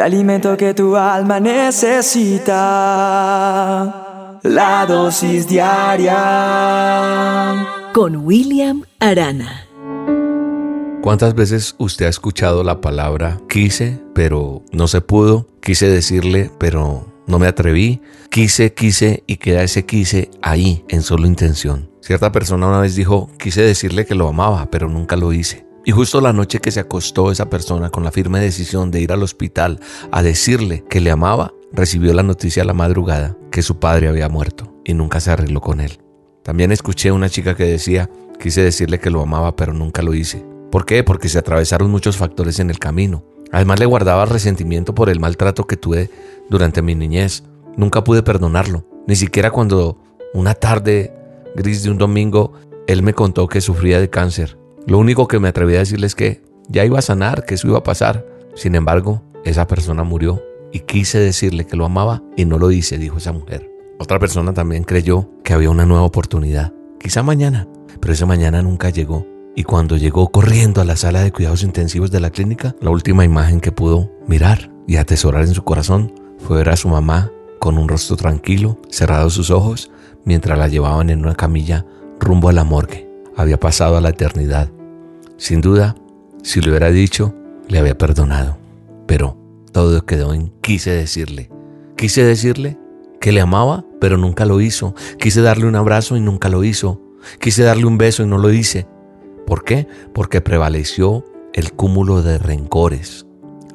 el alimento que tu alma necesita. La dosis diaria. Con William Arana. ¿Cuántas veces usted ha escuchado la palabra quise, pero no se pudo? Quise decirle, pero no me atreví. Quise, quise y queda ese quise ahí, en solo intención. Cierta persona una vez dijo, quise decirle que lo amaba, pero nunca lo hice. Y justo la noche que se acostó esa persona con la firme decisión de ir al hospital a decirle que le amaba, recibió la noticia a la madrugada que su padre había muerto y nunca se arregló con él. También escuché una chica que decía, quise decirle que lo amaba pero nunca lo hice. ¿Por qué? Porque se atravesaron muchos factores en el camino. Además le guardaba resentimiento por el maltrato que tuve durante mi niñez. Nunca pude perdonarlo, ni siquiera cuando una tarde gris de un domingo él me contó que sufría de cáncer. Lo único que me atreví a decirle es que ya iba a sanar, que eso iba a pasar. Sin embargo, esa persona murió y quise decirle que lo amaba y no lo hice, dijo esa mujer. Otra persona también creyó que había una nueva oportunidad, quizá mañana, pero esa mañana nunca llegó y cuando llegó corriendo a la sala de cuidados intensivos de la clínica, la última imagen que pudo mirar y atesorar en su corazón fue ver a su mamá con un rostro tranquilo, cerrados sus ojos, mientras la llevaban en una camilla rumbo a la morgue. Había pasado a la eternidad. Sin duda, si le hubiera dicho, le había perdonado. Pero todo quedó en quise decirle. Quise decirle que le amaba, pero nunca lo hizo. Quise darle un abrazo y nunca lo hizo. Quise darle un beso y no lo hice. ¿Por qué? Porque prevaleció el cúmulo de rencores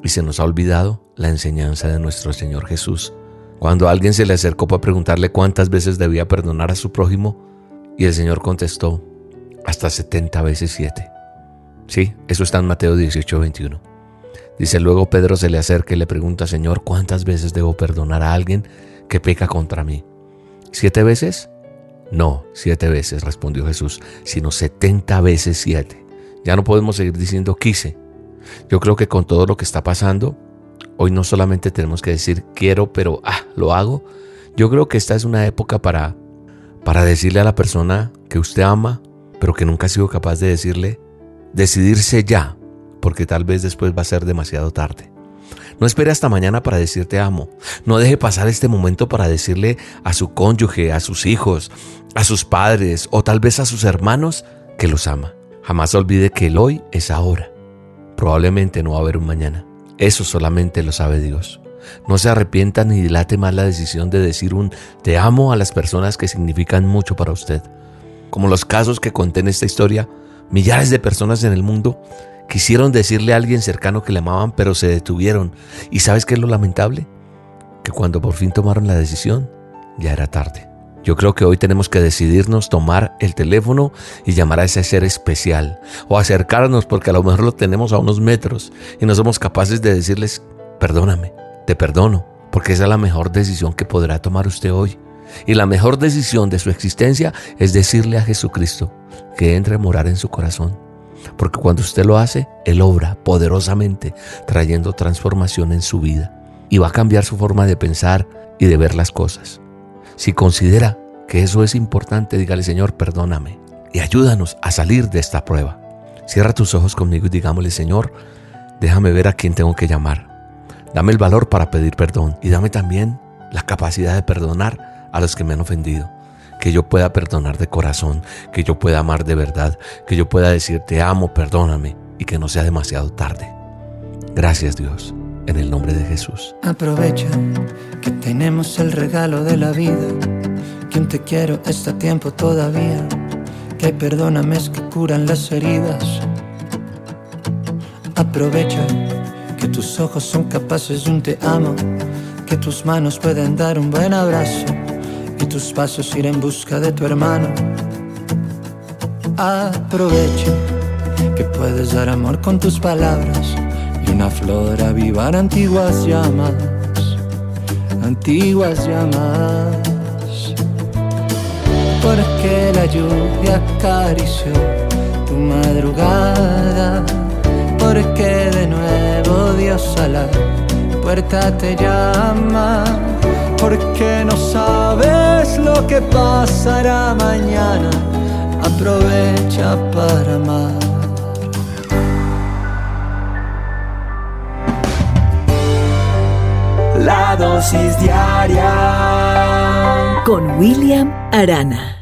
y se nos ha olvidado la enseñanza de nuestro Señor Jesús. Cuando alguien se le acercó para preguntarle cuántas veces debía perdonar a su prójimo, y el Señor contestó, hasta 70 veces 7. Sí, eso está en Mateo 18, 21. Dice luego Pedro se le acerca y le pregunta, Señor, ¿cuántas veces debo perdonar a alguien que peca contra mí? ¿Siete veces? No, siete veces, respondió Jesús, sino setenta veces siete. Ya no podemos seguir diciendo quise. Yo creo que con todo lo que está pasando, hoy no solamente tenemos que decir quiero, pero ah, lo hago. Yo creo que esta es una época para, para decirle a la persona que usted ama, pero que nunca ha sido capaz de decirle, decidirse ya, porque tal vez después va a ser demasiado tarde. No espere hasta mañana para decirte amo. No deje pasar este momento para decirle a su cónyuge, a sus hijos, a sus padres o tal vez a sus hermanos que los ama. Jamás olvide que el hoy es ahora. Probablemente no va a haber un mañana. Eso solamente lo sabe Dios. No se arrepienta ni dilate más la decisión de decir un te amo a las personas que significan mucho para usted. Como los casos que conté en esta historia, millares de personas en el mundo Quisieron decirle a alguien cercano que le amaban, pero se detuvieron. ¿Y sabes qué es lo lamentable? Que cuando por fin tomaron la decisión, ya era tarde. Yo creo que hoy tenemos que decidirnos tomar el teléfono y llamar a ese ser especial o acercarnos porque a lo mejor lo tenemos a unos metros y no somos capaces de decirles, perdóname, te perdono, porque esa es la mejor decisión que podrá tomar usted hoy. Y la mejor decisión de su existencia es decirle a Jesucristo que entre a morar en su corazón porque cuando usted lo hace, Él obra poderosamente, trayendo transformación en su vida y va a cambiar su forma de pensar y de ver las cosas. Si considera que eso es importante, dígale Señor, perdóname y ayúdanos a salir de esta prueba. Cierra tus ojos conmigo y digámosle Señor, déjame ver a quién tengo que llamar. Dame el valor para pedir perdón y dame también la capacidad de perdonar a los que me han ofendido que yo pueda perdonar de corazón, que yo pueda amar de verdad, que yo pueda decir te amo, perdóname y que no sea demasiado tarde. Gracias Dios, en el nombre de Jesús. Aprovecha que tenemos el regalo de la vida, que un te quiero está tiempo todavía, que perdóname es que curan las heridas. Aprovecha que tus ojos son capaces de un te amo, que tus manos pueden dar un buen abrazo tus pasos ir en busca de tu hermano. Aprovecha que puedes dar amor con tus palabras y una flor avivar antiguas llamas, antiguas llamas. Porque la lluvia acarició tu madrugada, porque de nuevo Dios a la puerta te llama porque no sabes lo que pasará mañana. Aprovecha para amar. La dosis diaria con William Arana.